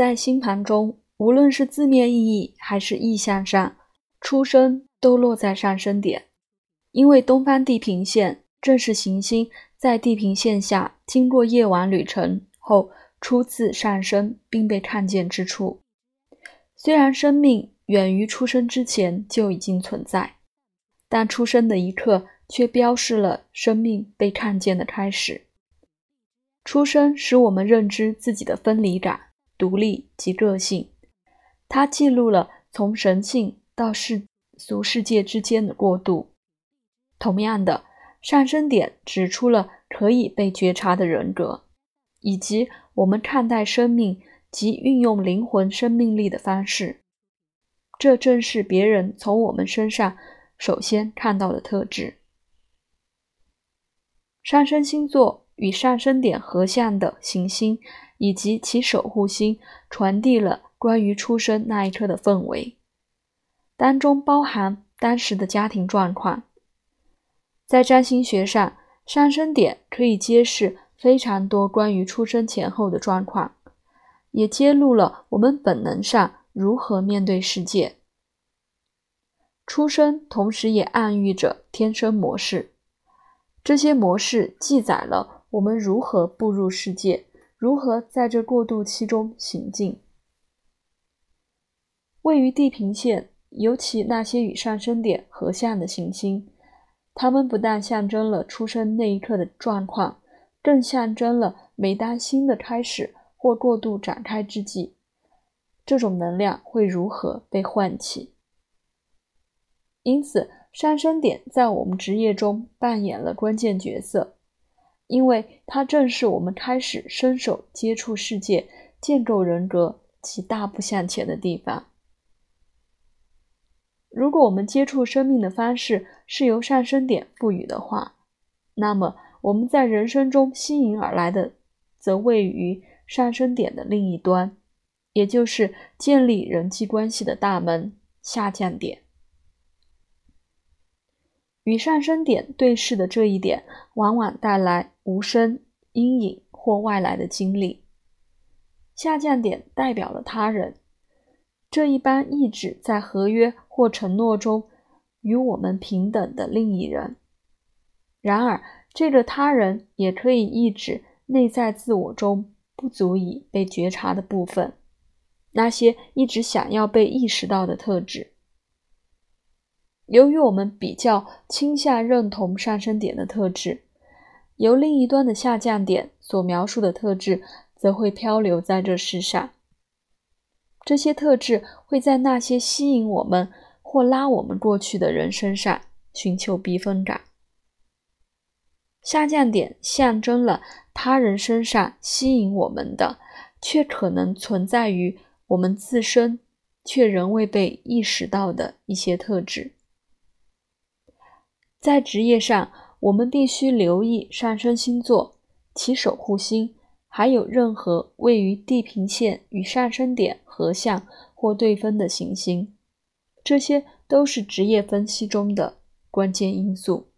在星盘中，无论是字面意义还是意象上，出生都落在上升点，因为东方地平线正是行星在地平线下经过夜晚旅程后初次上升并被看见之处。虽然生命远于出生之前就已经存在，但出生的一刻却标示了生命被看见的开始。出生使我们认知自己的分离感、独立及个性，它记录了从神性到世俗世界之间的过渡。同样的，上升点指出了可以被觉察的人格，以及我们看待生命及运用灵魂生命力的方式。这正是别人从我们身上首先看到的特质。上升星座。与上升点合相的行星以及其守护星，传递了关于出生那一刻的氛围，当中包含当时的家庭状况。在占星学上，上升点可以揭示非常多关于出生前后的状况，也揭露了我们本能上如何面对世界。出生同时也暗喻着天生模式，这些模式记载了。我们如何步入世界？如何在这过渡期中行进？位于地平线，尤其那些与上升点合相的行星，它们不但象征了出生那一刻的状况，更象征了每当新的开始或过渡展开之际，这种能量会如何被唤起。因此，上升点在我们职业中扮演了关键角色。因为它正是我们开始伸手接触世界、建构人格及大步向前的地方。如果我们接触生命的方式是由上升点赋予的话，那么我们在人生中吸引而来的，则位于上升点的另一端，也就是建立人际关系的大门——下降点。与上升点对视的这一点，往往带来无声阴影或外来的经历。下降点代表了他人，这一般意指在合约或承诺中与我们平等的另一人。然而，这个他人也可以意指内在自我中不足以被觉察的部分，那些一直想要被意识到的特质。由于我们比较倾向认同上升点的特质，由另一端的下降点所描述的特质则会漂流在这世上。这些特质会在那些吸引我们或拉我们过去的人身上寻求避风港。下降点象征了他人身上吸引我们的，却可能存在于我们自身却仍未被意识到的一些特质。在职业上，我们必须留意上升星座、其守护星，还有任何位于地平线与上升点合相或对分的行星。这些都是职业分析中的关键因素。